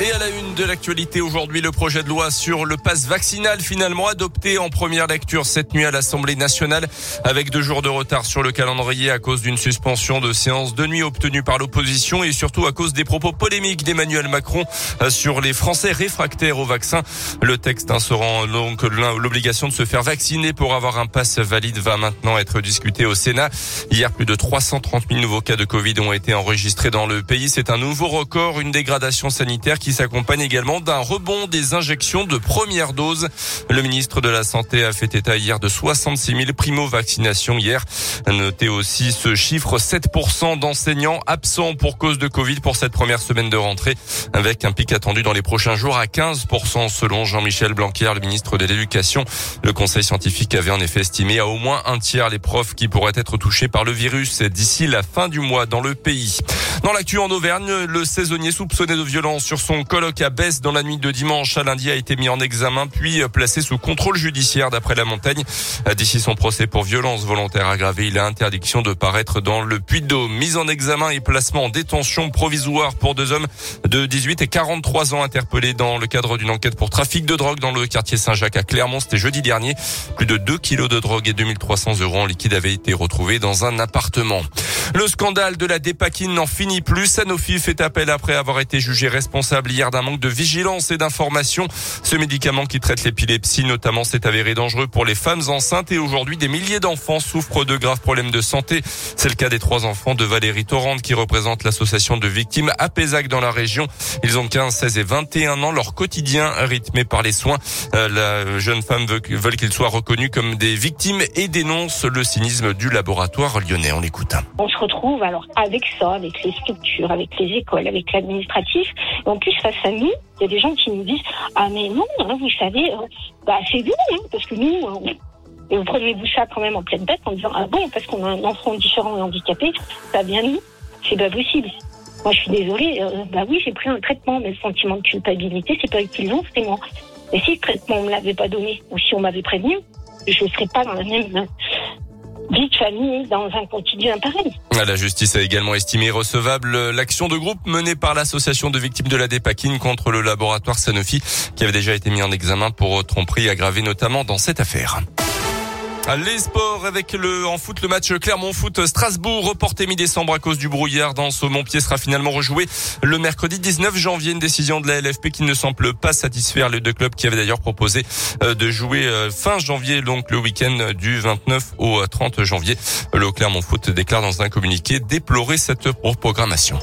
Et à la une de l'actualité aujourd'hui, le projet de loi sur le passe vaccinal finalement adopté en première lecture cette nuit à l'Assemblée nationale avec deux jours de retard sur le calendrier à cause d'une suspension de séance de nuit obtenue par l'opposition et surtout à cause des propos polémiques d'Emmanuel Macron sur les Français réfractaires au vaccin. Le texte instaurant donc l'obligation de se faire vacciner pour avoir un passe valide va maintenant être discuté au Sénat. Hier, plus de 330 000 nouveaux cas de Covid ont été enregistrés dans le pays. C'est un nouveau record, une dégradation sanitaire qui s'accompagne également d'un rebond des injections de première dose. Le ministre de la Santé a fait état hier de 66 000 primo-vaccinations hier. Notez aussi ce chiffre, 7% d'enseignants absents pour cause de Covid pour cette première semaine de rentrée, avec un pic attendu dans les prochains jours à 15% selon Jean-Michel Blanquer, le ministre de l'Éducation. Le conseil scientifique avait en effet estimé à au moins un tiers les profs qui pourraient être touchés par le virus d'ici la fin du mois dans le pays. Dans l'actu en Auvergne, le saisonnier soupçonné de violence sur son colloque à Besse dans la nuit de dimanche à lundi a été mis en examen puis placé sous contrôle judiciaire d'après la montagne. D'ici son procès pour violence volontaire aggravée, il a interdiction de paraître dans le Puy-de-Dôme. Mise en examen et placement en détention provisoire pour deux hommes de 18 et 43 ans interpellés dans le cadre d'une enquête pour trafic de drogue dans le quartier Saint-Jacques à Clermont. C'était jeudi dernier. Plus de 2 kilos de drogue et 2300 euros en liquide avaient été retrouvés dans un appartement. Le scandale de la dépakine n'en finit plus. Sanofi fait appel après avoir été jugé responsable hier d'un manque de vigilance et d'information. Ce médicament qui traite l'épilepsie notamment s'est avéré dangereux pour les femmes enceintes et aujourd'hui des milliers d'enfants souffrent de graves problèmes de santé. C'est le cas des trois enfants de Valérie Torrente qui représente l'association de victimes Apézac dans la région. Ils ont 15, 16 et 21 ans. Leur quotidien rythmé par les soins. Euh, la jeune femme veut, qu'ils soient reconnus comme des victimes et dénonce le cynisme du laboratoire lyonnais. On l'écoute se retrouve alors avec ça, avec les structures, avec les écoles, avec l'administratif. En plus, face à nous, il y a des gens qui nous disent Ah, mais non, hein, vous savez, euh, bah, c'est vous, hein, parce que nous, euh, et vous prenez-vous ça quand même en pleine bête en disant Ah bon, parce qu'on a un enfant différent et handicapé, ça vient nous. C'est pas possible. Moi, je suis désolée. Euh, bah oui, j'ai pris un traitement, mais le sentiment de culpabilité, c'est pas eux c'est moi. Et si le traitement on me l'avait pas donné, ou si on m'avait prévenu, je ne serais pas dans la même vie de famille dans un quotidien pareil. La justice a également estimé recevable l'action de groupe menée par l'association de victimes de la dépakine contre le laboratoire Sanofi qui avait déjà été mis en examen pour tromperie aggravée notamment dans cette affaire. Les sports avec le en foot le match Clermont Foot Strasbourg reporté mi-décembre à cause du brouillard dans ce Montpied sera finalement rejoué le mercredi 19 janvier une décision de la LFP qui ne semble pas satisfaire les deux clubs qui avaient d'ailleurs proposé euh, de jouer euh, fin janvier donc le week-end du 29 au 30 janvier. Le Clermont Foot déclare dans un communiqué déplorer cette programmation.